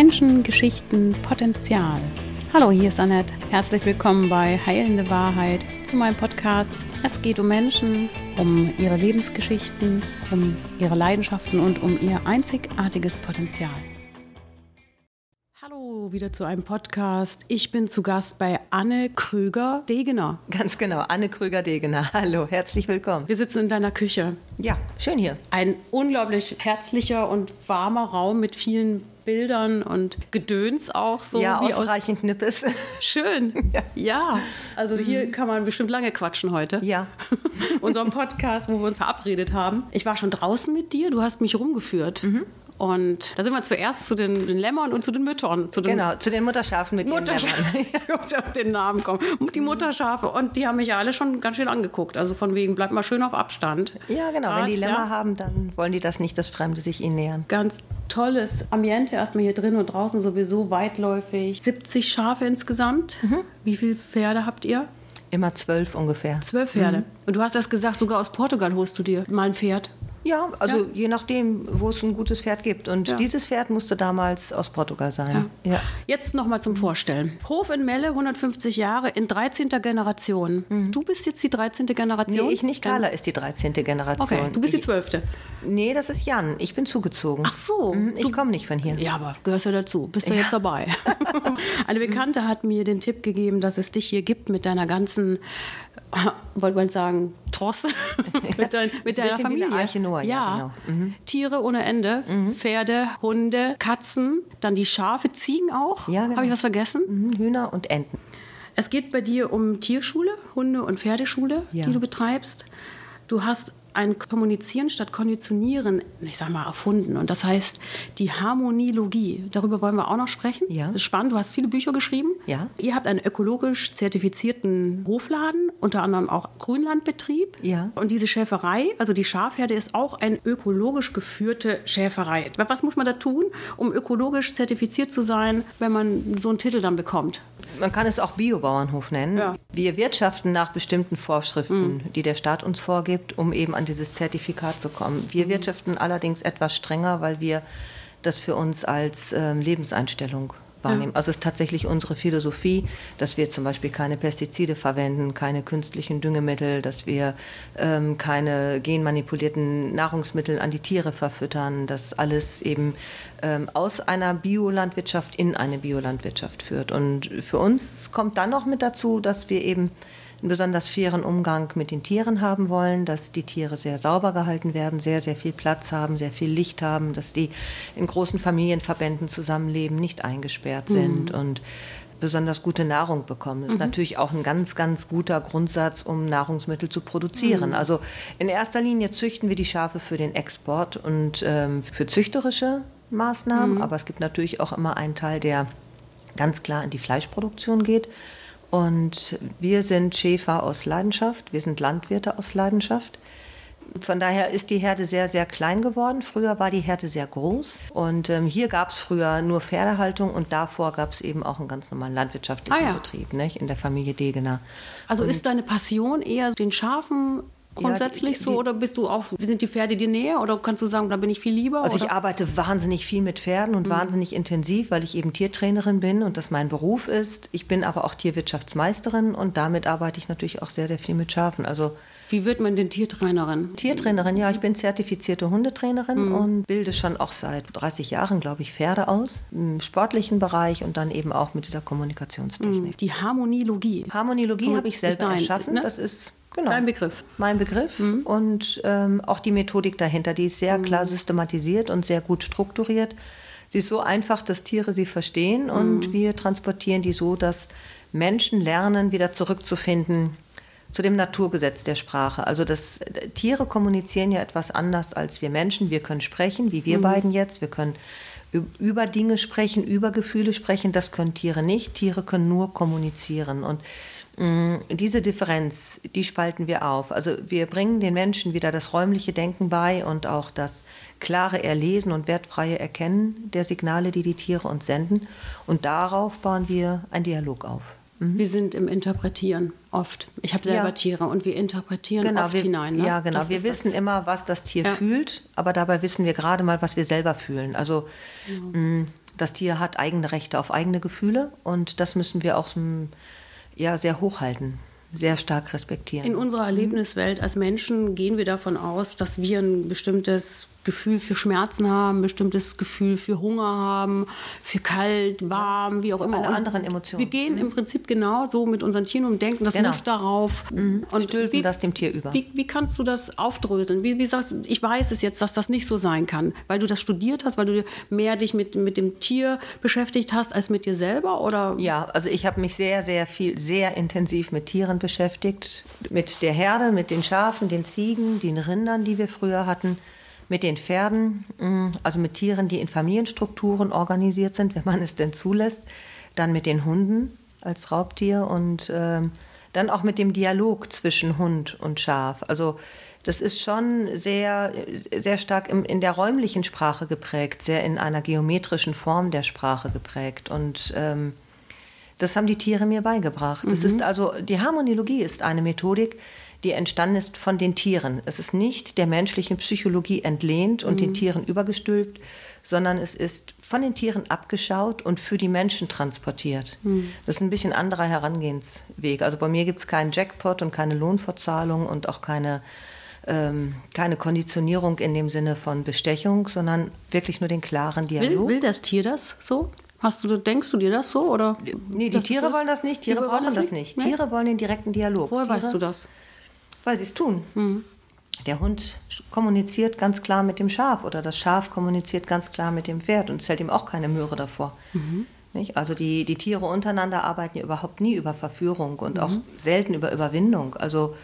Menschen, Geschichten, Potenzial. Hallo, hier ist Annette. Herzlich willkommen bei Heilende Wahrheit zu meinem Podcast. Es geht um Menschen, um ihre Lebensgeschichten, um ihre Leidenschaften und um ihr einzigartiges Potenzial. Hallo, wieder zu einem Podcast. Ich bin zu Gast bei Anne Krüger-Degener. Ganz genau, Anne Krüger-Degener. Hallo, herzlich willkommen. Wir sitzen in deiner Küche. Ja, schön hier. Ein unglaublich herzlicher und warmer Raum mit vielen Bildern und Gedöns auch so. Ja, wie ausreichend aus Nippes. Schön. Ja. ja. also hier kann man bestimmt lange quatschen heute. Ja. Unserem Podcast, wo wir uns verabredet haben. Ich war schon draußen mit dir, du hast mich rumgeführt. Mhm. Und da sind wir zuerst zu den, den Lämmern und zu den Müttern. Zu den genau, zu den Mutterschafen mit Mutterschafen. ihren Lämmern. ich muss ja auf den Namen kommen. Die Mutterschafe. Und die haben mich ja alle schon ganz schön angeguckt. Also von wegen, bleib mal schön auf Abstand. Ja, genau. Grad, Wenn die Lämmer ja. haben, dann wollen die das nicht, dass Fremde sich ihnen nähern. Ganz tolles Ambiente erstmal hier drin und draußen sowieso weitläufig. 70 Schafe insgesamt. Mhm. Wie viele Pferde habt ihr? Immer zwölf ungefähr. Zwölf Pferde. Mhm. Und du hast das gesagt, sogar aus Portugal holst du dir mal ein Pferd. Ja, also ja. je nachdem, wo es ein gutes Pferd gibt. Und ja. dieses Pferd musste damals aus Portugal sein. Ja. ja. Jetzt nochmal zum Vorstellen. Hof in Melle, 150 Jahre, in 13. Generation. Mhm. Du bist jetzt die 13. Generation? Nee, ich nicht. Carla ist die 13. Generation. Okay, du bist die 12. Nee, das ist Jan. Ich bin zugezogen. Ach so. Mhm, ich komme nicht von hier. Ja, aber gehörst ja dazu. Bist du jetzt dabei. Eine Bekannte hat mir den Tipp gegeben, dass es dich hier gibt mit deiner ganzen wollte man sagen, Tross mit, dein, mit deiner Familie. Arche Noah, ja, ja genau. mhm. Tiere ohne Ende, mhm. Pferde, Hunde, Katzen, dann die Schafe, Ziegen auch. Ja, genau. Habe ich was vergessen? Mhm. Hühner und Enten. Es geht bei dir um Tierschule, Hunde- und Pferdeschule, ja. die du betreibst. Du hast ein Kommunizieren statt Konditionieren, ich sag mal, erfunden. Und das heißt die Harmoniologie. Darüber wollen wir auch noch sprechen. Ja. Das ist spannend. Du hast viele Bücher geschrieben. Ja. Ihr habt einen ökologisch zertifizierten Hofladen, unter anderem auch Grünlandbetrieb. Ja. Und diese Schäferei, also die Schafherde, ist auch eine ökologisch geführte Schäferei. Was muss man da tun, um ökologisch zertifiziert zu sein, wenn man so einen Titel dann bekommt? Man kann es auch Biobauernhof nennen. Ja. Wir wirtschaften nach bestimmten Vorschriften, mhm. die der Staat uns vorgibt, um eben an dieses Zertifikat zu kommen. Wir mhm. wirtschaften allerdings etwas strenger, weil wir das für uns als ähm, Lebenseinstellung wahrnehmen. Ja. Also es ist tatsächlich unsere Philosophie, dass wir zum Beispiel keine Pestizide verwenden, keine künstlichen Düngemittel, dass wir ähm, keine genmanipulierten Nahrungsmittel an die Tiere verfüttern, dass alles eben ähm, aus einer Biolandwirtschaft in eine Biolandwirtschaft führt. Und für uns kommt dann noch mit dazu, dass wir eben einen besonders fairen Umgang mit den Tieren haben wollen, dass die Tiere sehr sauber gehalten werden, sehr, sehr viel Platz haben, sehr viel Licht haben, dass die in großen Familienverbänden zusammenleben, nicht eingesperrt sind mhm. und besonders gute Nahrung bekommen. Das ist mhm. natürlich auch ein ganz, ganz guter Grundsatz, um Nahrungsmittel zu produzieren. Mhm. Also in erster Linie züchten wir die Schafe für den Export und ähm, für züchterische Maßnahmen, mhm. aber es gibt natürlich auch immer einen Teil, der ganz klar in die Fleischproduktion geht. Und wir sind Schäfer aus Leidenschaft, wir sind Landwirte aus Leidenschaft. Von daher ist die Herde sehr, sehr klein geworden. Früher war die Herde sehr groß. Und ähm, hier gab es früher nur Pferdehaltung und davor gab es eben auch einen ganz normalen landwirtschaftlichen ah, ja. Betrieb nicht? in der Familie Degener. Also und ist deine Passion eher den Schafen grundsätzlich ja, die, so oder bist du auch, sind die Pferde dir näher oder kannst du sagen, da bin ich viel lieber? Also oder? ich arbeite wahnsinnig viel mit Pferden und mhm. wahnsinnig intensiv, weil ich eben Tiertrainerin bin und das mein Beruf ist. Ich bin aber auch Tierwirtschaftsmeisterin und damit arbeite ich natürlich auch sehr, sehr viel mit Schafen. Also wie wird man denn Tiertrainerin? Tiertrainerin, ja, ich bin zertifizierte Hundetrainerin mhm. und bilde schon auch seit 30 Jahren, glaube ich, Pferde aus, im sportlichen Bereich und dann eben auch mit dieser Kommunikationstechnik. Mhm. Die Harmoniologie. Harmoniologie habe ich selber dein, erschaffen. Ne? Das ist Genau. Dein Begriff. Mein Begriff mhm. und ähm, auch die Methodik dahinter, die ist sehr mhm. klar systematisiert und sehr gut strukturiert. Sie ist so einfach, dass Tiere sie verstehen mhm. und wir transportieren die so, dass Menschen lernen, wieder zurückzufinden zu dem Naturgesetz der Sprache. Also das, Tiere kommunizieren ja etwas anders als wir Menschen. Wir können sprechen, wie wir mhm. beiden jetzt. Wir können über Dinge sprechen, über Gefühle sprechen. Das können Tiere nicht. Tiere können nur kommunizieren. Und diese Differenz, die spalten wir auf. Also wir bringen den Menschen wieder das räumliche Denken bei und auch das klare Erlesen und wertfreie Erkennen der Signale, die die Tiere uns senden. Und darauf bauen wir einen Dialog auf. Mhm. Wir sind im Interpretieren oft. Ich habe selber ja. Tiere und wir interpretieren genau, oft wir, hinein. Ne? Ja, genau. Das wir wissen das. immer, was das Tier ja. fühlt, aber dabei wissen wir gerade mal, was wir selber fühlen. Also ja. mh, mm, Das Tier hat eigene Rechte auf eigene Gefühle und das müssen wir auch ja, sehr hochhalten sehr stark respektieren. In unserer Erlebniswelt als Menschen gehen wir davon aus, dass wir ein bestimmtes Gefühl für Schmerzen haben, bestimmtes Gefühl für Hunger haben, für kalt, warm, wie auch immer. Alle anderen Emotionen. Wir gehen mhm. im Prinzip genau so mit unseren Tieren um, denken das genau. muss darauf. Mhm. Und stülpen wie, das dem Tier über. Wie, wie kannst du das aufdröseln? Wie, wie sagst ich weiß es jetzt, dass das nicht so sein kann, weil du das studiert hast, weil du mehr dich mit, mit dem Tier beschäftigt hast als mit dir selber? Oder? Ja, also ich habe mich sehr, sehr viel, sehr intensiv mit Tieren beschäftigt. Mit der Herde, mit den Schafen, den Ziegen, den Rindern, die wir früher hatten mit den Pferden, mm, also mit Tieren, die in Familienstrukturen organisiert sind, wenn man es denn zulässt, dann mit den Hunden als Raubtier und ähm, dann auch mit dem Dialog zwischen Hund und Schaf. Also das ist schon sehr, sehr stark im, in der räumlichen Sprache geprägt, sehr in einer geometrischen Form der Sprache geprägt. Und ähm, das haben die Tiere mir beigebracht. Mhm. Das ist also, die Harmoniologie ist eine Methodik, die entstanden ist von den Tieren. Es ist nicht der menschlichen Psychologie entlehnt und mhm. den Tieren übergestülpt, sondern es ist von den Tieren abgeschaut und für die Menschen transportiert. Mhm. Das ist ein bisschen anderer Herangehensweg. Also bei mir gibt es keinen Jackpot und keine Lohnfortzahlung und auch keine, ähm, keine Konditionierung in dem Sinne von Bestechung, sondern wirklich nur den klaren Dialog. Will, will das Tier das so? Hast du, denkst du dir das so? Oder nee, die Tiere wollen das nicht, Tiere brauchen das nicht. nicht. Tiere wollen den direkten Dialog. Woher Tiere, weißt du das? Weil sie es tun. Mhm. Der Hund kommuniziert ganz klar mit dem Schaf oder das Schaf kommuniziert ganz klar mit dem Pferd und es hält ihm auch keine Möhre davor. Mhm. Also die, die Tiere untereinander arbeiten ja überhaupt nie über Verführung und mhm. auch selten über Überwindung. Also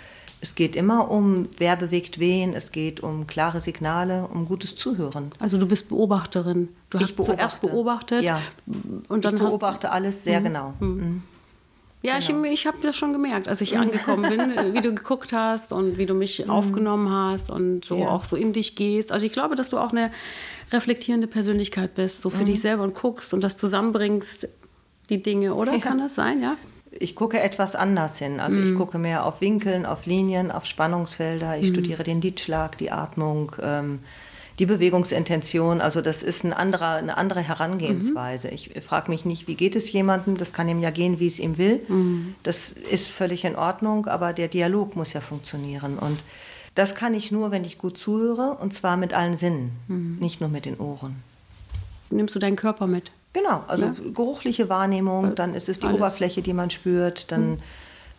es geht immer um, wer bewegt wen, es geht um klare Signale, um gutes Zuhören. Also du bist Beobachterin. Du ich hast beobachte. zuerst beobachtet. Ja. Und dann ich beobachte alles sehr mhm. genau. Mhm. Mhm. Ja, genau. ich, ich habe das schon gemerkt, als ich angekommen bin, wie du geguckt hast und wie du mich mhm. aufgenommen hast und so ja. auch so in dich gehst. Also ich glaube, dass du auch eine reflektierende Persönlichkeit bist, so für mhm. dich selber und guckst und das zusammenbringst, die Dinge, oder? Ja. Kann das sein, ja? Ich gucke etwas anders hin. Also mhm. ich gucke mehr auf Winkeln, auf Linien, auf Spannungsfelder. Ich mhm. studiere den Lidschlag, die Atmung. Ähm, die Bewegungsintention. Also das ist ein anderer, eine andere Herangehensweise. Mhm. Ich frage mich nicht, wie geht es jemandem? Das kann ihm ja gehen, wie es ihm will. Mhm. Das ist völlig in Ordnung, aber der Dialog muss ja funktionieren. Und das kann ich nur, wenn ich gut zuhöre, und zwar mit allen Sinnen, mhm. nicht nur mit den Ohren. Nimmst du deinen Körper mit? Genau, also ja. geruchliche Wahrnehmung, dann ist es die Alles. Oberfläche, die man spürt, dann mhm.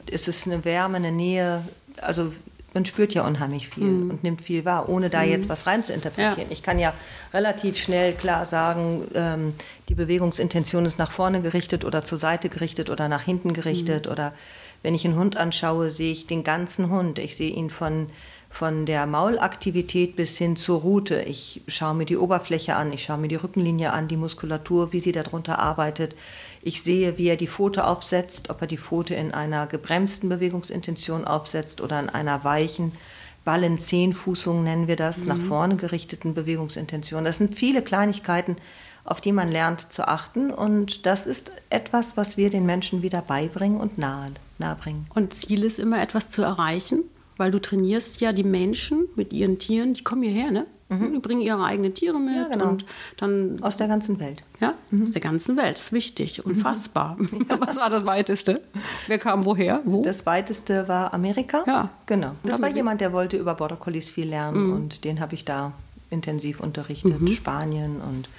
ist es eine Wärme, eine Nähe. Also man spürt ja unheimlich viel mhm. und nimmt viel wahr, ohne da mhm. jetzt was rein zu interpretieren. Ja. Ich kann ja relativ schnell klar sagen, ähm, die Bewegungsintention ist nach vorne gerichtet oder zur Seite gerichtet oder nach hinten gerichtet. Mhm. Oder wenn ich einen Hund anschaue, sehe ich den ganzen Hund. Ich sehe ihn von von der Maulaktivität bis hin zur Rute. Ich schaue mir die Oberfläche an, ich schaue mir die Rückenlinie an, die Muskulatur, wie sie darunter arbeitet. Ich sehe, wie er die Pfote aufsetzt, ob er die Pfote in einer gebremsten Bewegungsintention aufsetzt oder in einer weichen Ballen-Zehnfußung nennen wir das, mhm. nach vorne gerichteten Bewegungsintention. Das sind viele Kleinigkeiten, auf die man lernt zu achten. Und das ist etwas, was wir den Menschen wieder beibringen und nahe, nahebringen. Und Ziel ist immer etwas zu erreichen? Weil du trainierst ja die Menschen mit ihren Tieren, die kommen hierher, ne? Mhm. Die bringen ihre eigenen Tiere mit. Ja, genau. und dann, aus der ganzen Welt. Ja, mhm. aus der ganzen Welt. Das ist wichtig, unfassbar. Mhm. Was war das Weiteste? Wer kam woher? Wo? Das Weiteste war Amerika. Ja. Genau. Das war jemand, der wollte über Border Collies viel lernen mhm. und den habe ich da intensiv unterrichtet. Mhm. Spanien und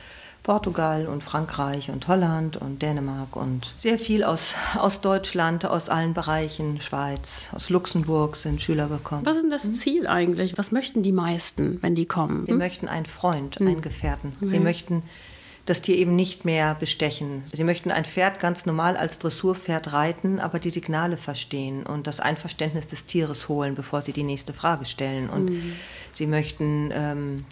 Portugal und Frankreich und Holland und Dänemark und sehr viel aus, aus Deutschland, aus allen Bereichen, Schweiz, aus Luxemburg sind Schüler gekommen. Was ist denn das hm? Ziel eigentlich? Was möchten die meisten, wenn die kommen? Sie hm? möchten einen Freund, hm. einen Gefährten. Sie möchten das Tier eben nicht mehr bestechen. Sie möchten ein Pferd ganz normal als Dressurpferd reiten, aber die Signale verstehen und das Einverständnis des Tieres holen, bevor sie die nächste Frage stellen. Und mhm. sie möchten ähm,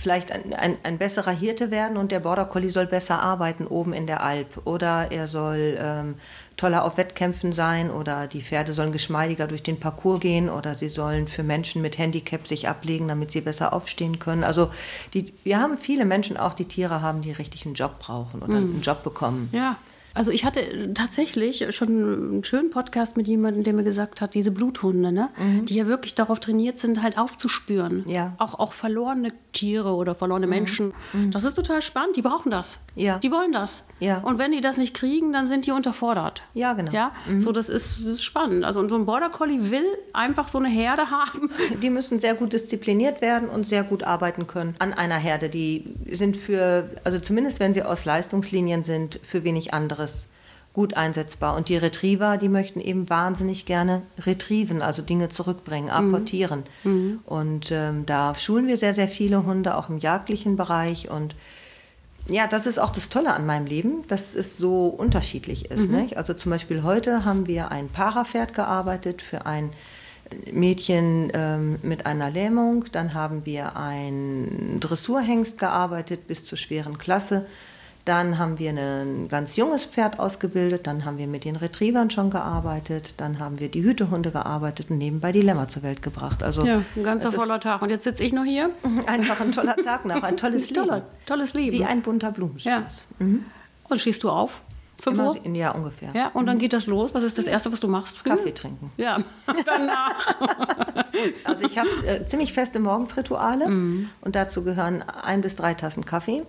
vielleicht ein, ein, ein, besserer Hirte werden und der Border Collie soll besser arbeiten oben in der Alp oder er soll ähm, toller auf Wettkämpfen sein oder die Pferde sollen geschmeidiger durch den Parcours gehen oder sie sollen für Menschen mit Handicap sich ablegen, damit sie besser aufstehen können. Also die, wir haben viele Menschen auch, die Tiere haben, die richtig einen Job brauchen oder mhm. einen Job bekommen. Ja. Also ich hatte tatsächlich schon einen schönen Podcast mit jemandem, der mir gesagt hat, diese Bluthunde, ne, mhm. die ja wirklich darauf trainiert sind, halt aufzuspüren. Ja. Auch, auch verlorene Tiere oder verlorene mhm. Menschen. Mhm. Das ist total spannend. Die brauchen das. Ja. Die wollen das. Ja. Und wenn die das nicht kriegen, dann sind die unterfordert. Ja, genau. Ja, mhm. so das ist, das ist spannend. Also und so ein Border Collie will einfach so eine Herde haben. Die müssen sehr gut diszipliniert werden und sehr gut arbeiten können an einer Herde. Die sind für, also zumindest wenn sie aus Leistungslinien sind, für wenig anderes gut einsetzbar. Und die Retriever, die möchten eben wahnsinnig gerne retrieven, also Dinge zurückbringen, mhm. apportieren. Mhm. Und ähm, da schulen wir sehr, sehr viele Hunde, auch im jagdlichen Bereich. Und ja, das ist auch das Tolle an meinem Leben, dass es so unterschiedlich ist. Mhm. Also zum Beispiel heute haben wir ein Parapferd gearbeitet für ein Mädchen ähm, mit einer Lähmung. Dann haben wir ein Dressurhengst gearbeitet bis zur schweren Klasse. Dann haben wir ein ganz junges Pferd ausgebildet, dann haben wir mit den Retrievern schon gearbeitet, dann haben wir die Hütehunde gearbeitet und nebenbei die Lämmer zur Welt gebracht. Also ja, ein ganzer voller Tag. Und jetzt sitze ich noch hier. Einfach ein toller Tag noch, ein tolles Leben. Toller, tolles Leben. Wie ein bunter Blumenstrauß. Ja. Mhm. Und schießt du auf? Fünf Uhr? Ja, ungefähr. Ja, und dann mhm. geht das los. Was ist das Erste, was du machst? Früh? Kaffee trinken. Ja, danach. also ich habe äh, ziemlich feste Morgensrituale mhm. und dazu gehören ein bis drei Tassen Kaffee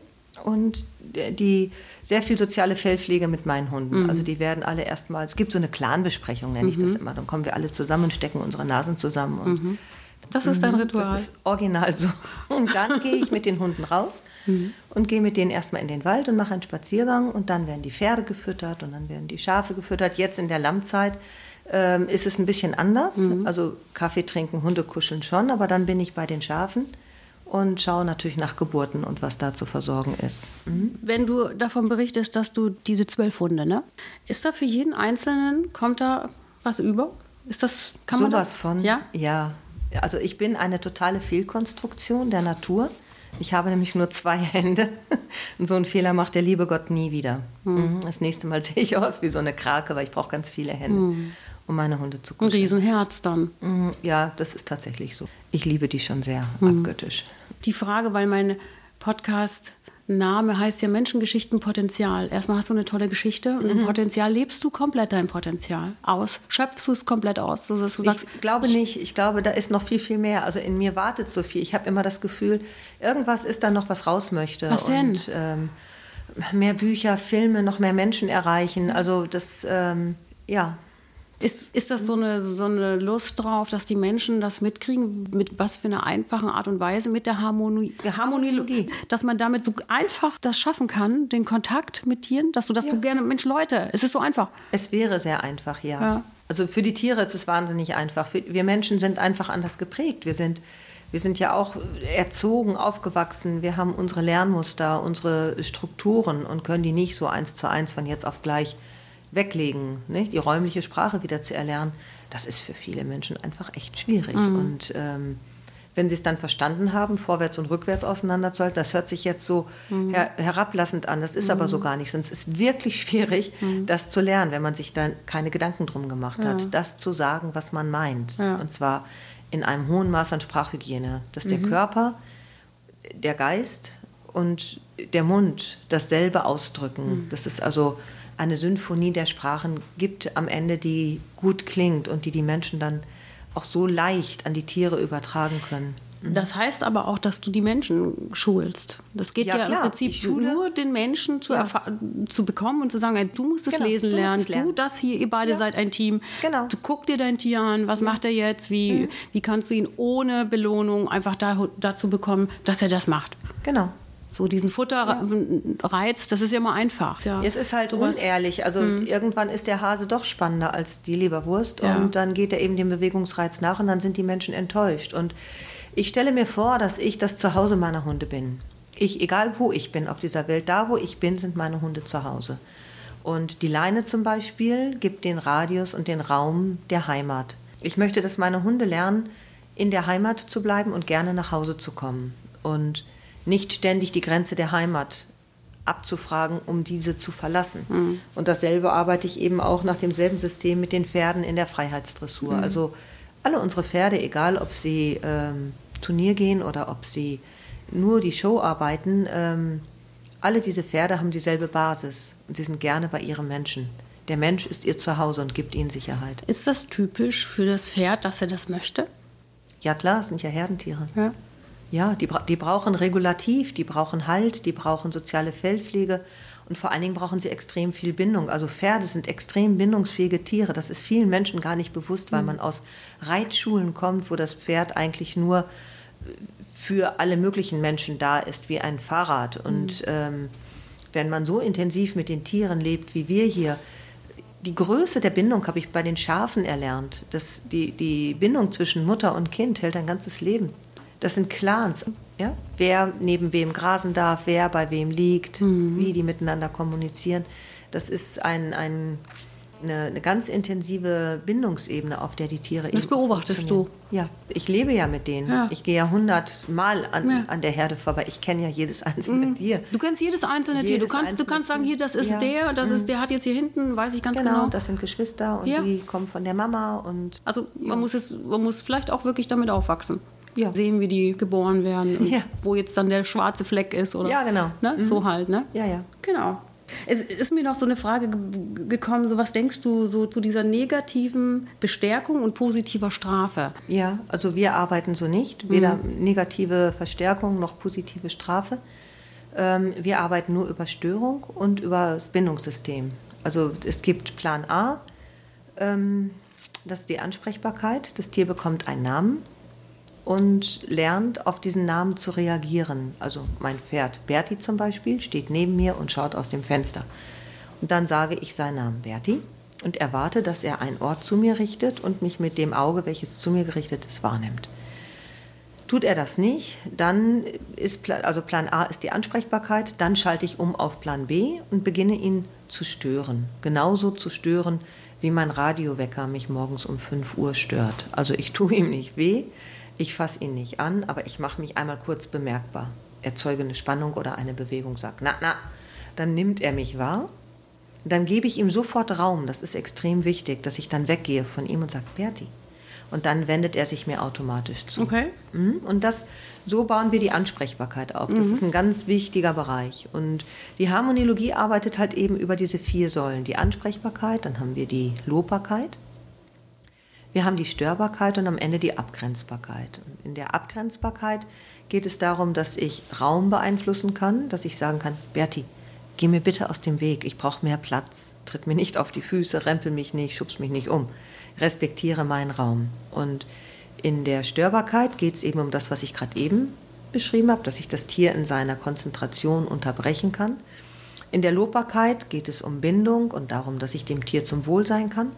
und die sehr viel soziale Fellpflege mit meinen Hunden. Mhm. Also die werden alle erstmal, es gibt so eine Clanbesprechung, nenne ich das mhm. immer. Dann kommen wir alle zusammen und stecken unsere Nasen zusammen. Und mhm. Das ist dein Ritual. Das ist original so. Und dann gehe ich mit den Hunden raus mhm. und gehe mit denen erstmal in den Wald und mache einen Spaziergang und dann werden die Pferde gefüttert und dann werden die Schafe gefüttert. Jetzt in der Lammzeit ähm, ist es ein bisschen anders. Mhm. Also Kaffee trinken, Hunde kuscheln schon, aber dann bin ich bei den Schafen und schaue natürlich nach Geburten und was da zu versorgen ist. Mhm. Wenn du davon berichtest, dass du diese zwölf Hunde, ne? Ist da für jeden Einzelnen, kommt da was über? Ist das, kann man Sowas das? von, ja? Ja. Also ich bin eine totale Fehlkonstruktion der Natur. Ich habe nämlich nur zwei Hände. Und so einen Fehler macht der liebe Gott nie wieder. Mhm. Das nächste Mal sehe ich aus wie so eine Krake, weil ich brauche ganz viele Hände. Mhm um meine Hunde zu kuscheln. Ein Riesenherz dann. Mhm, ja, das ist tatsächlich so. Ich liebe die schon sehr mhm. abgöttisch. Die Frage, weil mein Podcast Name heißt ja Menschengeschichten Potenzial. Erstmal hast du eine tolle Geschichte und mhm. im Potenzial lebst du komplett dein Potenzial aus. Schöpfst du es komplett aus? So, dass du sagst, ich glaube nicht. Ich glaube, da ist noch viel, viel mehr. Also in mir wartet so viel. Ich habe immer das Gefühl, irgendwas ist da noch, was raus möchte. Was denn? Und, ähm, mehr Bücher, Filme, noch mehr Menschen erreichen. Also das, ähm, ja, ist, ist das so eine, so eine Lust drauf, dass die Menschen das mitkriegen, mit was für einer einfachen Art und Weise, mit der Harmonie, Harmonologie, dass man damit so einfach das schaffen kann, den Kontakt mit Tieren, dass du das ja. so gerne, Mensch, Leute, es ist so einfach. Es wäre sehr einfach, ja. ja. Also für die Tiere ist es wahnsinnig einfach. Wir Menschen sind einfach anders geprägt. Wir sind, wir sind ja auch erzogen, aufgewachsen. Wir haben unsere Lernmuster, unsere Strukturen und können die nicht so eins zu eins von jetzt auf gleich weglegen, nicht? die räumliche Sprache wieder zu erlernen, das ist für viele Menschen einfach echt schwierig. Mhm. Und ähm, wenn sie es dann verstanden haben, vorwärts und rückwärts auseinanderzuhalten, das hört sich jetzt so mhm. her herablassend an, das ist mhm. aber so gar nicht. Sonst ist wirklich schwierig, mhm. das zu lernen, wenn man sich dann keine Gedanken drum gemacht ja. hat, das zu sagen, was man meint. Ja. Und zwar in einem hohen Maß an Sprachhygiene, dass der mhm. Körper, der Geist und der Mund dasselbe ausdrücken. Mhm. Das ist also eine Symphonie der Sprachen gibt am Ende, die gut klingt und die die Menschen dann auch so leicht an die Tiere übertragen können. Mhm. Das heißt aber auch, dass du die Menschen schulst. Das geht ja, ja im Prinzip nur den Menschen zu, ja. zu bekommen und zu sagen, du musst es genau, lesen lernen, lernen, du das hier, ihr beide ja. seid ein Team. Genau. Du guck dir dein Tier an, was macht er jetzt, wie, mhm. wie kannst du ihn ohne Belohnung einfach da, dazu bekommen, dass er das macht. Genau. So diesen Futterreiz, das ist ja immer einfach. Ja. Es ist halt Sowas. unehrlich. Also mhm. irgendwann ist der Hase doch spannender als die Leberwurst ja. und dann geht er eben dem Bewegungsreiz nach und dann sind die Menschen enttäuscht. Und ich stelle mir vor, dass ich das Zuhause meiner Hunde bin. Ich, egal wo ich bin auf dieser Welt, da wo ich bin, sind meine Hunde zu Hause. Und die Leine zum Beispiel gibt den Radius und den Raum der Heimat. Ich möchte, dass meine Hunde lernen, in der Heimat zu bleiben und gerne nach Hause zu kommen. Und nicht ständig die Grenze der Heimat abzufragen, um diese zu verlassen. Mhm. Und dasselbe arbeite ich eben auch nach demselben System mit den Pferden in der Freiheitsdressur. Mhm. Also alle unsere Pferde, egal ob sie ähm, Turnier gehen oder ob sie nur die Show arbeiten, ähm, alle diese Pferde haben dieselbe Basis und sie sind gerne bei ihrem Menschen. Der Mensch ist ihr Zuhause und gibt ihnen Sicherheit. Ist das typisch für das Pferd, dass er das möchte? Ja klar, es sind ja Herdentiere. Ja. Ja, die, die brauchen Regulativ, die brauchen Halt, die brauchen soziale Feldpflege und vor allen Dingen brauchen sie extrem viel Bindung. Also Pferde sind extrem bindungsfähige Tiere. Das ist vielen Menschen gar nicht bewusst, weil mhm. man aus Reitschulen kommt, wo das Pferd eigentlich nur für alle möglichen Menschen da ist, wie ein Fahrrad. Und mhm. ähm, wenn man so intensiv mit den Tieren lebt wie wir hier, die Größe der Bindung habe ich bei den Schafen erlernt. Das, die, die Bindung zwischen Mutter und Kind hält ein ganzes Leben. Das sind Clans. Ja? Wer neben wem grasen darf, wer bei wem liegt, mhm. wie die miteinander kommunizieren. Das ist ein, ein, eine, eine, ganz intensive Bindungsebene, auf der die Tiere Das beobachtest du? Ja, ich lebe ja mit denen. Ja. Ich gehe ja hundertmal an, ja. an der Herde vorbei. Ich kenne ja jedes einzelne mhm. Tier. Du kennst jedes einzelne jedes Tier. Du kannst, du kannst sagen, hier, das ist ja. der, das mhm. ist, der hat jetzt hier hinten, weiß ich ganz genau. Genau, das sind Geschwister und die kommen von der Mama. Und, also man, muss es, man muss vielleicht auch wirklich damit aufwachsen ja. sehen, wie die geboren werden und ja. wo jetzt dann der schwarze Fleck ist oder ja genau ne? Mhm. so halt ne ja ja genau es ist mir noch so eine Frage gekommen, so was denkst du so zu dieser negativen Bestärkung und positiver Strafe? Ja, also wir arbeiten so nicht, weder mhm. negative Verstärkung noch positive Strafe. Ähm, wir arbeiten nur über Störung und über das Bindungssystem. Also es gibt Plan A, ähm, das ist die Ansprechbarkeit. Das Tier bekommt einen Namen und lernt auf diesen Namen zu reagieren. Also mein Pferd Berti zum Beispiel steht neben mir und schaut aus dem Fenster. Und dann sage ich seinen Namen Berti und erwarte, dass er ein Ort zu mir richtet und mich mit dem Auge, welches zu mir gerichtet ist, wahrnimmt. Tut er das nicht, dann ist also Plan A ist die Ansprechbarkeit, dann schalte ich um auf Plan B und beginne ihn zu stören. Genauso zu stören, wie mein Radiowecker mich morgens um 5 Uhr stört. Also ich tue ihm nicht weh, ich fasse ihn nicht an, aber ich mache mich einmal kurz bemerkbar. Erzeuge eine Spannung oder eine Bewegung, sage, na, na. Dann nimmt er mich wahr. Dann gebe ich ihm sofort Raum. Das ist extrem wichtig, dass ich dann weggehe von ihm und sage, Berti. Und dann wendet er sich mir automatisch zu. Okay. Mhm. Und das, so bauen wir die Ansprechbarkeit auf. Das mhm. ist ein ganz wichtiger Bereich. Und die Harmonielogie arbeitet halt eben über diese vier Säulen. Die Ansprechbarkeit, dann haben wir die Lobbarkeit, wir haben die Störbarkeit und am Ende die Abgrenzbarkeit. Und in der Abgrenzbarkeit geht es darum, dass ich Raum beeinflussen kann, dass ich sagen kann, Berti, geh mir bitte aus dem Weg, ich brauche mehr Platz, tritt mir nicht auf die Füße, rempel mich nicht, schubst mich nicht um, respektiere meinen Raum. Und in der Störbarkeit geht es eben um das, was ich gerade eben beschrieben habe, dass ich das Tier in seiner Konzentration unterbrechen kann. In der Lobbarkeit geht es um Bindung und darum, dass ich dem Tier zum Wohl sein kann.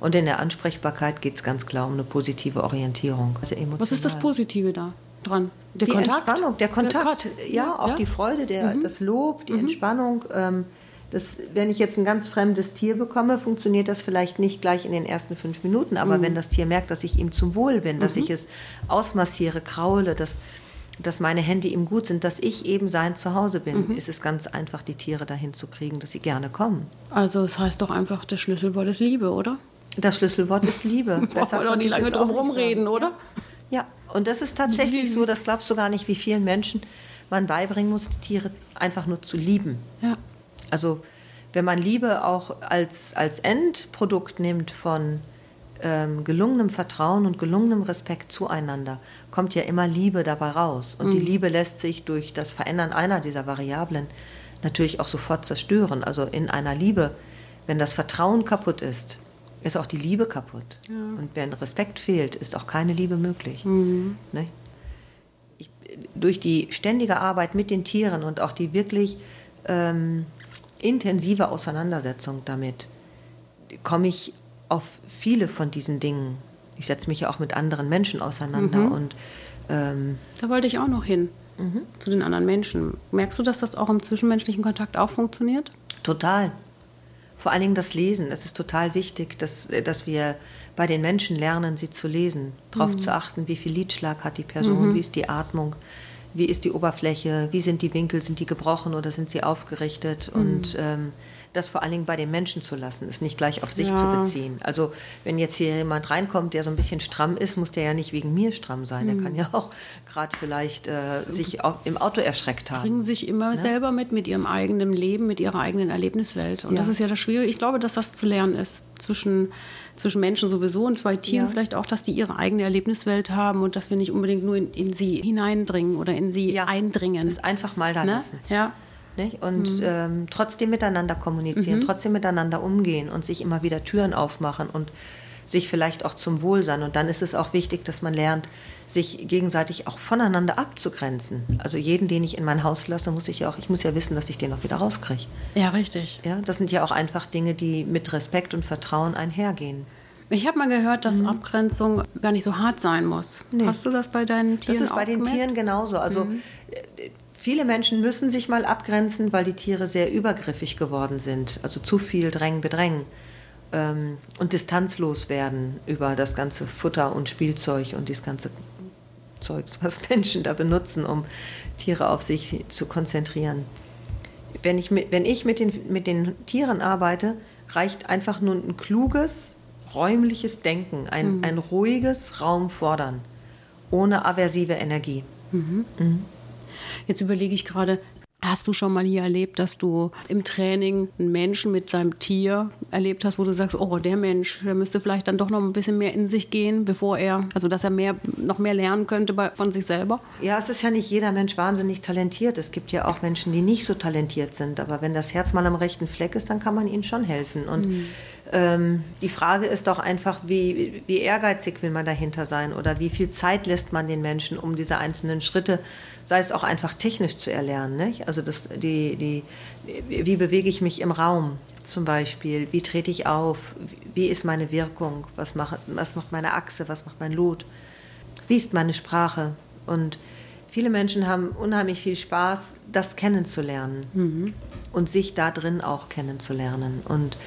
Und in der Ansprechbarkeit geht es ganz klar um eine positive Orientierung. Also Was ist das Positive da dran? Der die Kontakt? Entspannung, der Kontakt, der ja, auch ja? die Freude, der, mhm. das Lob, die mhm. Entspannung. Ähm, das, wenn ich jetzt ein ganz fremdes Tier bekomme, funktioniert das vielleicht nicht gleich in den ersten fünf Minuten. Aber mhm. wenn das Tier merkt, dass ich ihm zum Wohl bin, dass mhm. ich es ausmassiere, kraule, dass, dass meine Hände ihm gut sind, dass ich eben sein Zuhause bin, mhm. ist es ganz einfach, die Tiere dahin zu kriegen, dass sie gerne kommen. Also es das heißt doch einfach, das Schlüsselwort ist Liebe, oder? Das Schlüsselwort ist Liebe. Brauchen wir doch nicht lange drum rumreden, oder? Ja. und das ist tatsächlich so, das glaubst du gar nicht, wie vielen Menschen man beibringen muss, die Tiere einfach nur zu lieben. Ja. Also wenn man Liebe auch als, als Endprodukt nimmt von ähm, gelungenem Vertrauen und gelungenem Respekt zueinander, kommt ja immer Liebe dabei raus. Und mhm. die Liebe lässt sich durch das Verändern einer dieser Variablen natürlich auch sofort zerstören. Also in einer Liebe, wenn das Vertrauen kaputt ist, ist auch die Liebe kaputt. Ja. Und wenn Respekt fehlt, ist auch keine Liebe möglich. Mhm. Ne? Ich, durch die ständige Arbeit mit den Tieren und auch die wirklich ähm, intensive Auseinandersetzung damit, komme ich auf viele von diesen Dingen. Ich setze mich ja auch mit anderen Menschen auseinander. Mhm. Und, ähm, da wollte ich auch noch hin, mhm. zu den anderen Menschen. Merkst du, dass das auch im zwischenmenschlichen Kontakt auch funktioniert? Total. Vor allen Dingen das Lesen. Es ist total wichtig, dass, dass wir bei den Menschen lernen, sie zu lesen. Darauf mhm. zu achten, wie viel Lidschlag hat die Person, mhm. wie ist die Atmung, wie ist die Oberfläche, wie sind die Winkel, sind die gebrochen oder sind sie aufgerichtet mhm. und ähm, das vor allen Dingen bei den Menschen zu lassen, es nicht gleich auf sich ja. zu beziehen. Also wenn jetzt hier jemand reinkommt, der so ein bisschen stramm ist, muss der ja nicht wegen mir stramm sein. Mhm. Der kann ja auch gerade vielleicht äh, sich auch im Auto erschreckt haben. Bringen sich immer ne? selber mit, mit ihrem eigenen Leben, mit ihrer eigenen Erlebniswelt. Und ja. das ist ja das Schwierige. Ich glaube, dass das zu lernen ist zwischen zwischen Menschen sowieso und zwei Tieren ja. vielleicht auch, dass die ihre eigene Erlebniswelt haben und dass wir nicht unbedingt nur in, in sie hineindringen oder in sie ja. eindringen. Das einfach mal da ne? lassen. Ja. Nicht? Und mhm. ähm, trotzdem miteinander kommunizieren, mhm. trotzdem miteinander umgehen und sich immer wieder Türen aufmachen und sich vielleicht auch zum Wohl sein. Und dann ist es auch wichtig, dass man lernt, sich gegenseitig auch voneinander abzugrenzen. Also jeden, den ich in mein Haus lasse, muss ich ja auch, ich muss ja wissen, dass ich den auch wieder rauskriege. Ja, richtig. Ja, das sind ja auch einfach Dinge, die mit Respekt und Vertrauen einhergehen. Ich habe mal gehört, dass mhm. Abgrenzung gar nicht so hart sein muss. Nee. Hast du das bei deinen Tieren? Das ist bei den gemerkt? Tieren genauso. Also mhm. Viele Menschen müssen sich mal abgrenzen, weil die Tiere sehr übergriffig geworden sind, also zu viel drängen, bedrängen ähm, und distanzlos werden über das ganze Futter und Spielzeug und das ganze Zeugs, was Menschen da benutzen, um Tiere auf sich zu konzentrieren. Wenn ich mit, wenn ich mit, den, mit den Tieren arbeite, reicht einfach nur ein kluges, räumliches Denken, ein, mhm. ein ruhiges Raum fordern, ohne aversive Energie. Mhm. Mhm. Jetzt überlege ich gerade, Hast du schon mal hier erlebt, dass du im Training einen Menschen mit seinem Tier erlebt hast, wo du sagst, oh, der Mensch, der müsste vielleicht dann doch noch ein bisschen mehr in sich gehen, bevor er, also dass er mehr, noch mehr lernen könnte bei, von sich selber? Ja, es ist ja nicht jeder Mensch wahnsinnig talentiert. Es gibt ja auch Menschen, die nicht so talentiert sind. Aber wenn das Herz mal am rechten Fleck ist, dann kann man ihnen schon helfen. Und ähm, die Frage ist doch einfach, wie, wie ehrgeizig will man dahinter sein oder wie viel Zeit lässt man den Menschen, um diese einzelnen Schritte sei es auch einfach technisch zu erlernen. Nicht? Also das, die, die, wie bewege ich mich im Raum zum Beispiel? Wie trete ich auf? Wie ist meine Wirkung? Was macht, was macht meine Achse? Was macht mein Lot? Wie ist meine Sprache? Und viele Menschen haben unheimlich viel Spaß, das kennenzulernen mhm. und sich da drin auch kennenzulernen. Und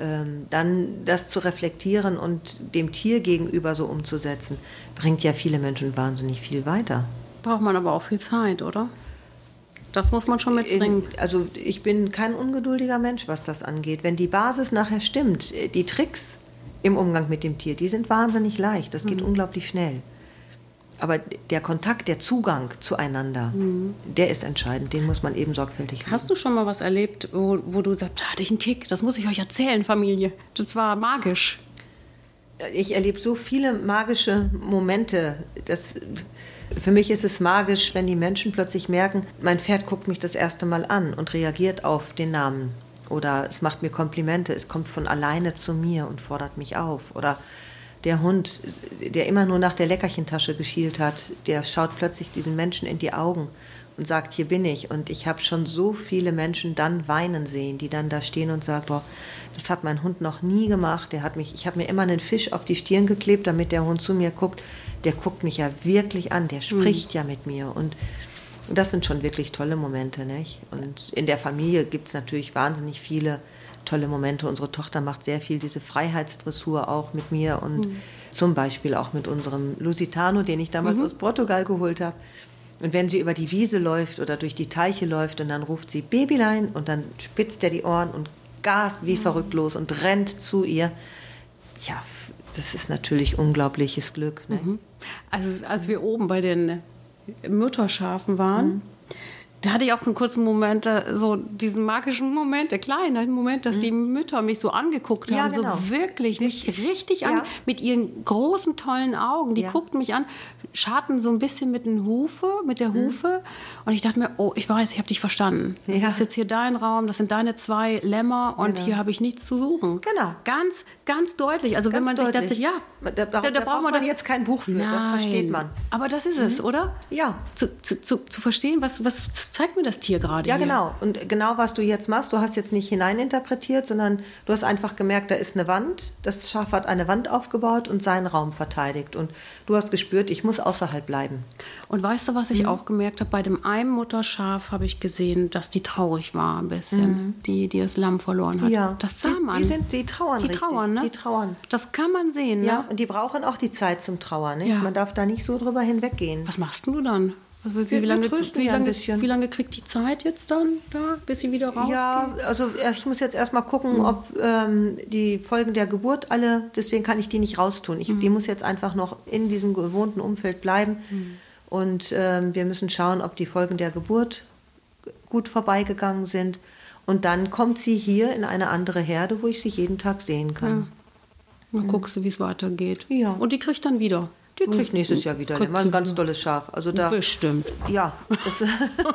ähm, dann das zu reflektieren und dem Tier gegenüber so umzusetzen, bringt ja viele Menschen wahnsinnig viel weiter braucht man aber auch viel Zeit, oder? Das muss man schon mitbringen. Also ich bin kein ungeduldiger Mensch, was das angeht. Wenn die Basis nachher stimmt, die Tricks im Umgang mit dem Tier, die sind wahnsinnig leicht. Das geht mhm. unglaublich schnell. Aber der Kontakt, der Zugang zueinander, mhm. der ist entscheidend. Den muss man eben sorgfältig lesen. Hast du schon mal was erlebt, wo, wo du sagst, da hatte ich einen Kick, das muss ich euch erzählen, Familie. Das war magisch. Ich erlebe so viele magische Momente. Das für mich ist es magisch, wenn die Menschen plötzlich merken, mein Pferd guckt mich das erste Mal an und reagiert auf den Namen. Oder es macht mir Komplimente, es kommt von alleine zu mir und fordert mich auf. Oder der Hund, der immer nur nach der Leckerchentasche geschielt hat, der schaut plötzlich diesen Menschen in die Augen und sagt, hier bin ich. Und ich habe schon so viele Menschen dann weinen sehen, die dann da stehen und sagen, boah, das hat mein Hund noch nie gemacht. Der hat mich, ich habe mir immer einen Fisch auf die Stirn geklebt, damit der Hund zu mir guckt der guckt mich ja wirklich an, der spricht mhm. ja mit mir. Und das sind schon wirklich tolle Momente. Nicht? Und in der Familie gibt es natürlich wahnsinnig viele tolle Momente. Unsere Tochter macht sehr viel diese Freiheitsdressur auch mit mir und mhm. zum Beispiel auch mit unserem Lusitano, den ich damals mhm. aus Portugal geholt habe. Und wenn sie über die Wiese läuft oder durch die Teiche läuft und dann ruft sie Babylein und dann spitzt er die Ohren und gast wie mhm. verrückt los und rennt zu ihr. Ja, das ist natürlich unglaubliches Glück. Ne? Mhm. Also als wir oben bei den Mutterschafen waren, mhm da hatte ich auch einen kurzen Moment, so diesen magischen Moment, der kleine Moment, dass mhm. die Mütter mich so angeguckt haben, ja, genau. so wirklich, mich richtig ja. an, mit ihren großen, tollen Augen. Die ja. guckten mich an, scharten so ein bisschen mit den Hufe, mit der mhm. Hufe. Und ich dachte mir, oh, ich weiß, ich habe dich verstanden. Das ist jetzt hier dein Raum, das sind deine zwei Lämmer und genau. hier habe ich nichts zu suchen. Genau. Ganz, ganz deutlich. Also ganz wenn man deutlich. sich das, ja, da, da, da, da braucht man, man jetzt kein Buch für, Nein. das versteht man. Aber das ist mhm. es, oder? Ja. Zu, zu, zu, zu verstehen, was, was zeigt mir das Tier gerade. Ja, hier. genau. Und genau, was du jetzt machst, du hast jetzt nicht hineininterpretiert, sondern du hast einfach gemerkt, da ist eine Wand. Das Schaf hat eine Wand aufgebaut und seinen Raum verteidigt. Und du hast gespürt, ich muss außerhalb bleiben. Und weißt du, was ich mhm. auch gemerkt habe? Bei dem einen Mutterschaf habe ich gesehen, dass die traurig war ein bisschen, mhm. die, die das Lamm verloren hat. Ja. Das sah man. Die, sind, die trauern Die richtig. trauern, ne? Die trauern. Das kann man sehen, Ja, ne? und die brauchen auch die Zeit zum Trauern. Nicht? Ja. Man darf da nicht so drüber hinweggehen. Was machst du dann? Also wie, wie, lange, wie, lange, wie lange kriegt die Zeit jetzt dann da, bis sie wieder rausgeht? Ja, also ich muss jetzt erstmal gucken, mhm. ob ähm, die Folgen der Geburt alle, deswegen kann ich die nicht raustun. Ich, mhm. Die muss jetzt einfach noch in diesem gewohnten Umfeld bleiben. Mhm. Und ähm, wir müssen schauen, ob die Folgen der Geburt gut vorbeigegangen sind. Und dann kommt sie hier in eine andere Herde, wo ich sie jeden Tag sehen kann. Ja. Dann guckst du, wie es weitergeht. Ja. Und die kriegt dann wieder. Die kriegt nächstes Jahr wieder. Kriegt ein ganz tolles Schaf. Also da, Bestimmt. Ja, das,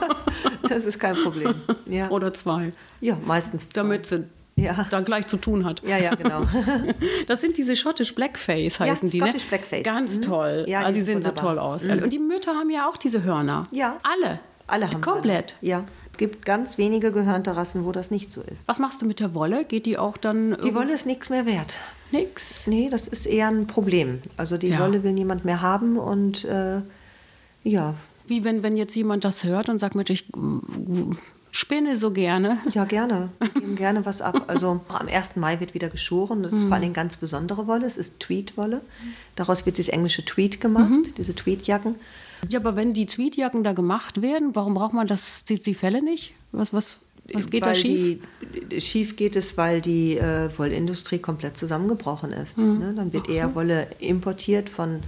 das ist kein Problem. Ja. Oder zwei. Ja, meistens zwei. Damit sie ja. dann gleich zu tun hat. Ja, ja, genau. Das sind diese Scottish Blackface, heißen ja, die, Scottish ne? Blackface. Ganz mhm. toll. Ja, also die sehen wunderbar. so toll aus. Mhm. Und die Mütter haben ja auch diese Hörner. Ja. Alle. Alle haben Komplett. Alle. Ja. Es gibt ganz wenige gehörnte Rassen, wo das nicht so ist. Was machst du mit der Wolle? Geht die auch dann. Die Wolle ist nichts mehr wert. Nix? Nee, das ist eher ein Problem. Also die ja. Wolle will niemand mehr haben und äh, ja. Wie wenn, wenn jetzt jemand das hört und sagt, Mensch, ich spinne so gerne. Ja, gerne. Geben gerne was ab. Also am 1. Mai wird wieder geschoren. Das ist mhm. vor allem ganz besondere Wolle. Es ist Tweedwolle. Daraus wird das englische Tweed gemacht, mhm. diese Tweedjacken. Ja, aber wenn die Tweedjacken da gemacht werden, warum braucht man das, die, die Fälle nicht? Was, was, was geht da schief? Die, schief geht es, weil die äh, Wollindustrie komplett zusammengebrochen ist. Mhm. Ne? Dann wird eher Wolle importiert von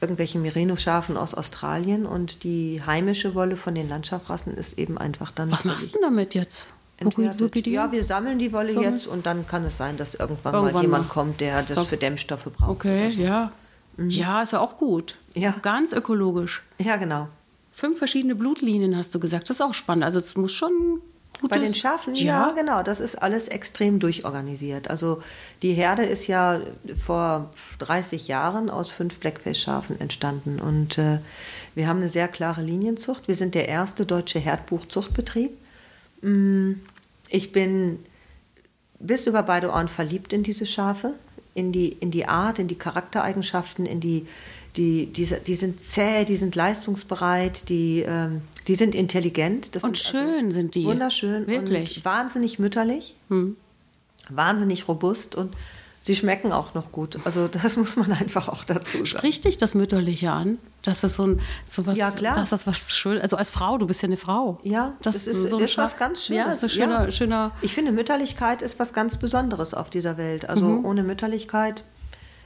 irgendwelchen Merino-Schafen aus Australien und die heimische Wolle von den Landschafrassen ist eben einfach dann. Was machst du denn damit jetzt? Ja, wir sammeln die Wolle Sammeln? jetzt und dann kann es sein, dass irgendwann, irgendwann mal jemand mal. kommt, der das für Dämmstoffe braucht. Okay, so. ja. Mhm. Ja, ist ja auch gut. Ja. Ganz ökologisch. Ja, genau. Fünf verschiedene Blutlinien hast du gesagt. Das ist auch spannend. Also es muss schon Gutes? Bei den Schafen, ja. ja. genau. Das ist alles extrem durchorganisiert. Also die Herde ist ja vor 30 Jahren aus fünf Blackface-Schafen entstanden. Und äh, wir haben eine sehr klare Linienzucht. Wir sind der erste deutsche Herdbuchzuchtbetrieb. Mm, ich bin bis über beide Ohren verliebt in diese Schafe, in die, in die Art, in die Charaktereigenschaften, in die die, die, die sind zäh, die sind leistungsbereit, die, ähm, die sind intelligent. Das und sind also schön also sind die. Wunderschön. Wirklich. Und wahnsinnig mütterlich, hm. wahnsinnig robust und sie schmecken auch noch gut. Also das muss man einfach auch dazu sagen. Spricht dich das Mütterliche an? Dass das so ein so was, ja, klar. dass das was schön, also als Frau, du bist ja eine Frau. Ja, das, das ist, so ist was ganz Schönes. Ja, so schöner, ja. schöner. Ich finde, Mütterlichkeit ist was ganz Besonderes auf dieser Welt. Also mhm. ohne Mütterlichkeit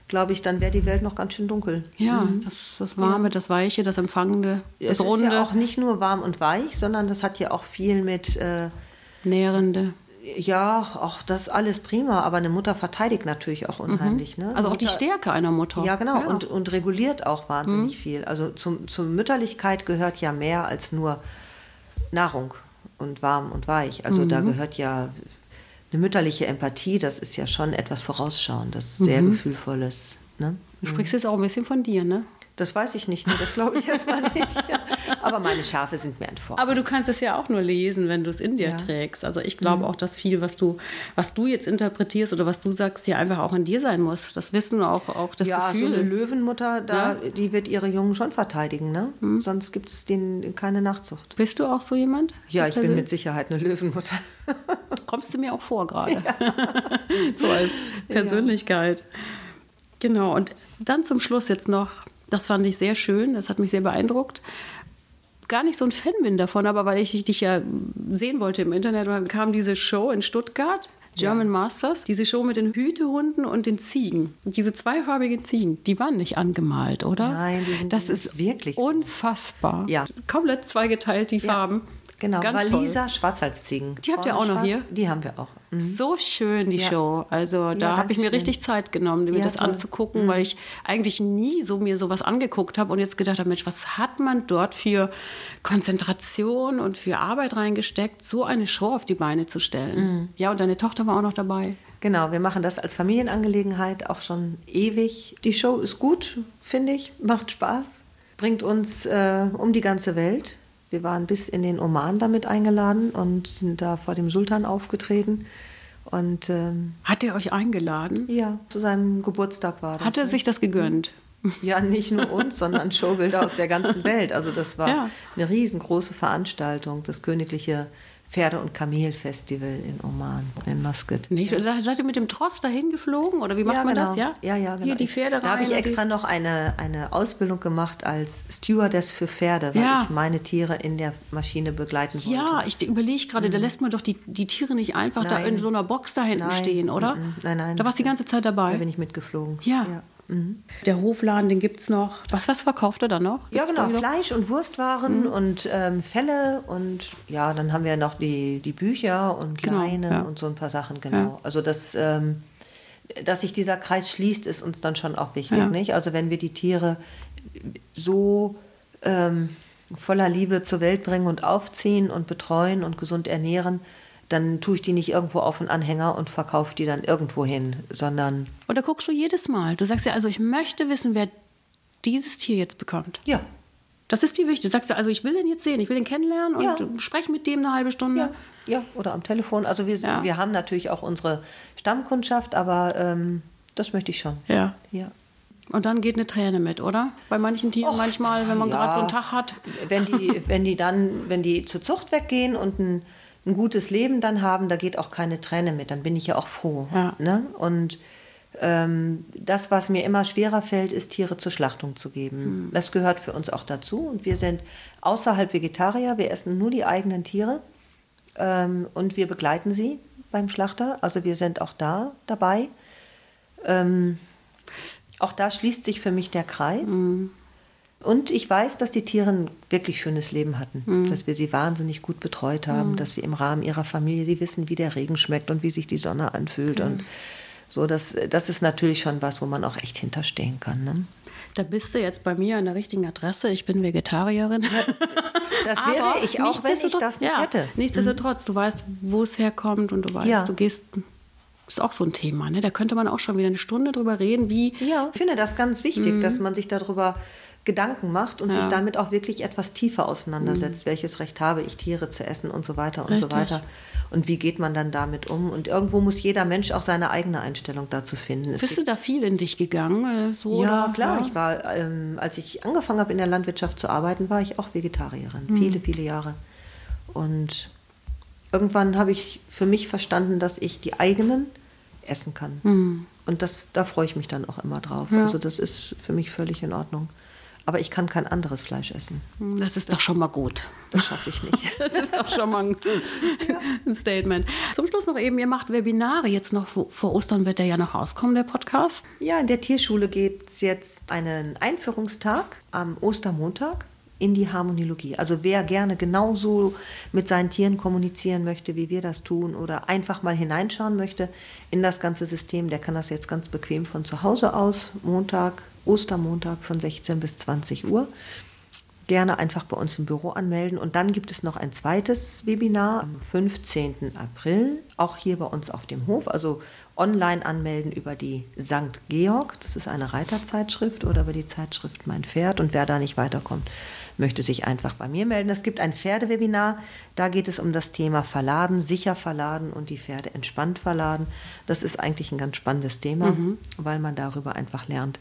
glaube ich, dann wäre die Welt noch ganz schön dunkel. Ja, mhm. das, das Warme, das Weiche, das Empfangende, das es Runde. Es ist ja auch nicht nur warm und weich, sondern das hat ja auch viel mit... Äh, Nährende. Ja, auch das alles prima, aber eine Mutter verteidigt natürlich auch unheimlich. Mhm. Ne? Also auch die Stärke einer Mutter. Ja, genau, ja. Und, und reguliert auch wahnsinnig mhm. viel. Also zum, zur Mütterlichkeit gehört ja mehr als nur Nahrung und warm und weich. Also mhm. da gehört ja eine mütterliche Empathie, das ist ja schon etwas Vorausschauendes, sehr mhm. Gefühlvolles. Ne? Du sprichst jetzt auch ein bisschen von dir, ne? Das weiß ich nicht, das glaube ich erstmal nicht. Aber meine Schafe sind mir ein Vorbild. Aber du kannst es ja auch nur lesen, wenn du es in dir ja. trägst. Also ich glaube mhm. auch, dass viel, was du, was du jetzt interpretierst oder was du sagst, ja einfach auch in dir sein muss. Das Wissen, auch, auch das ja, Gefühl. Ja, so eine Löwenmutter, da, ja? die wird ihre Jungen schon verteidigen. Ne? Mhm. Sonst gibt es denen keine Nachzucht. Bist du auch so jemand? Ja, ich bin mit Sicherheit eine Löwenmutter. Kommst du mir auch vor gerade. Ja. so als Persönlichkeit. Genau, und dann zum Schluss jetzt noch das fand ich sehr schön, das hat mich sehr beeindruckt. Gar nicht so ein Fan bin davon, aber weil ich dich ja sehen wollte im Internet, dann kam diese Show in Stuttgart, German ja. Masters, diese Show mit den Hütehunden und den Ziegen. diese zweifarbigen Ziegen, die waren nicht angemalt, oder? Nein, die sind das ist wirklich unfassbar. Ja. Komplett zweigeteilt, die ja. Farben. Genau, Ganz Waliser Schwarzwaldziegen. Die habt ihr auch noch hier? Die haben wir auch. Mhm. So schön, die ja. Show. Also da ja, habe ich mir richtig Zeit genommen, mir ja, das toll. anzugucken, mhm. weil ich eigentlich nie so mir sowas angeguckt habe und jetzt gedacht habe, Mensch, was hat man dort für Konzentration und für Arbeit reingesteckt, so eine Show auf die Beine zu stellen. Mhm. Ja, und deine Tochter war auch noch dabei. Genau, wir machen das als Familienangelegenheit auch schon ewig. Die Show ist gut, finde ich, macht Spaß, bringt uns äh, um die ganze Welt. Wir waren bis in den Oman damit eingeladen und sind da vor dem Sultan aufgetreten. Und, ähm, Hat er euch eingeladen? Ja, zu seinem Geburtstag war das. Hat er ne? sich das gegönnt? Ja, nicht nur uns, sondern Showbilder aus der ganzen Welt. Also das war ja. eine riesengroße Veranstaltung. Das königliche Pferde- und Kamelfestival in Oman, in Muscat. Nicht? Seid ihr mit dem Tross dahin geflogen oder wie macht ja, man genau. das? Ja, ja, ja genau. Hier die Pferde rein. Da habe ich extra noch eine, eine Ausbildung gemacht als Stewardess für Pferde, weil ja. ich meine Tiere in der Maschine begleiten wollte. Ja, ich überlege gerade, mhm. da lässt man doch die, die Tiere nicht einfach nein. da in so einer Box da hinten nein. stehen, oder? Mhm. Nein, nein. Da warst du die ganze Zeit dabei. Da bin ich mitgeflogen. ja. ja. Mhm. Der Hofladen, den gibt es noch. Was, was verkauft er dann noch? Gibt's ja, genau. Fleisch und Wurstwaren mhm. und ähm, Felle und ja, dann haben wir noch die, die Bücher und genau, Leinen ja. und so ein paar Sachen, genau. Ja. Also das. Ähm, dass sich dieser Kreis schließt, ist uns dann schon auch wichtig. Ja. Nicht? Also wenn wir die Tiere so ähm, voller Liebe zur Welt bringen und aufziehen und betreuen und gesund ernähren, dann tue ich die nicht irgendwo auf einen Anhänger und verkaufe die dann irgendwo hin, sondern. Oder guckst du jedes Mal? Du sagst ja, also ich möchte wissen, wer dieses Tier jetzt bekommt. Ja. Das ist die wichtig. Du sagst ja, also ich will den jetzt sehen, ich will den kennenlernen und ja. spreche mit dem eine halbe Stunde. Ja. ja, oder am Telefon. Also wir, ja. wir haben natürlich auch unsere Stammkundschaft, aber ähm, das möchte ich schon. Ja. ja. Und dann geht eine Träne mit, oder? Bei manchen Tieren Och, manchmal, wenn man ja. gerade so einen Tag hat. Wenn die, wenn die dann, wenn die zur Zucht weggehen und ein ein gutes Leben dann haben, da geht auch keine Träne mit. Dann bin ich ja auch froh. Ja. Ne? Und ähm, das, was mir immer schwerer fällt, ist Tiere zur Schlachtung zu geben. Mhm. Das gehört für uns auch dazu. Und wir sind außerhalb Vegetarier. Wir essen nur die eigenen Tiere ähm, und wir begleiten sie beim Schlachter. Also wir sind auch da dabei. Ähm, auch da schließt sich für mich der Kreis. Mhm. Und ich weiß, dass die Tiere ein wirklich schönes Leben hatten, mhm. dass wir sie wahnsinnig gut betreut haben, mhm. dass sie im Rahmen ihrer Familie, sie wissen, wie der Regen schmeckt und wie sich die Sonne anfühlt. Mhm. Und so, das, das ist natürlich schon was, wo man auch echt hinterstehen kann. Ne? Da bist du jetzt bei mir an der richtigen Adresse. Ich bin Vegetarierin. Das wäre Aber ich auch, wenn ich das nicht ja, hätte. Nichtsdestotrotz, du weißt, wo es herkommt und du weißt, ja. du gehst ist auch so ein Thema, ne? Da könnte man auch schon wieder eine Stunde drüber reden, wie. Ja, ich finde das ganz wichtig, mhm. dass man sich darüber Gedanken macht und ja. sich damit auch wirklich etwas tiefer auseinandersetzt. Mhm. Welches Recht habe ich, Tiere zu essen und so weiter und Richtig. so weiter. Und wie geht man dann damit um? Und irgendwo muss jeder Mensch auch seine eigene Einstellung dazu finden. Es Bist du da viel in dich gegangen? Äh, so, ja, oder? klar. Ja. Ich war, ähm, als ich angefangen habe, in der Landwirtschaft zu arbeiten, war ich auch Vegetarierin. Mhm. Viele, viele Jahre. Und irgendwann habe ich für mich verstanden, dass ich die eigenen essen kann. Mhm. Und das, da freue ich mich dann auch immer drauf. Ja. Also das ist für mich völlig in Ordnung. Aber ich kann kein anderes Fleisch essen. Das ist das, doch schon mal gut. Das schaffe ich nicht. das ist doch schon mal ein, ein, Statement. Zum Schluss noch eben, ihr macht Webinare. Jetzt noch vor Ostern wird der ja noch rauskommen, der Podcast. Ja, in der Tierschule gibt es jetzt einen Einführungstag am Ostermontag in die Harmoniologie. Also wer gerne genauso mit seinen Tieren kommunizieren möchte, wie wir das tun, oder einfach mal hineinschauen möchte in das ganze System, der kann das jetzt ganz bequem von zu Hause aus, Montag, Ostermontag von 16 bis 20 Uhr. Gerne einfach bei uns im Büro anmelden. Und dann gibt es noch ein zweites Webinar am 15. April, auch hier bei uns auf dem Hof. Also online anmelden über die St. Georg, das ist eine Reiterzeitschrift, oder über die Zeitschrift Mein Pferd. Und wer da nicht weiterkommt, möchte sich einfach bei mir melden. Es gibt ein Pferdewebinar, da geht es um das Thema Verladen, sicher verladen und die Pferde entspannt verladen. Das ist eigentlich ein ganz spannendes Thema, mhm. weil man darüber einfach lernt,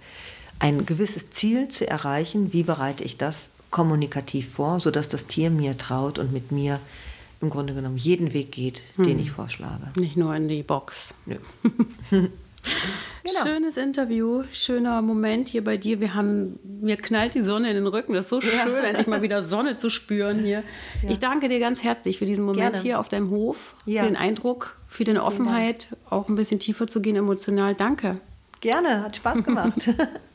ein gewisses Ziel zu erreichen, wie bereite ich das kommunikativ vor, sodass das Tier mir traut und mit mir im Grunde genommen jeden Weg geht, den hm. ich vorschlage. Nicht nur in die Box. Nö. Genau. Schönes Interview, schöner Moment hier bei dir. Wir haben, mir knallt die Sonne in den Rücken. Das ist so schön, ja. endlich mal wieder Sonne zu spüren hier. Ja. Ich danke dir ganz herzlich für diesen Moment Gerne. hier auf deinem Hof, ja. für den Eindruck, für deine Offenheit, auch ein bisschen tiefer zu gehen emotional. Danke. Gerne, hat Spaß gemacht.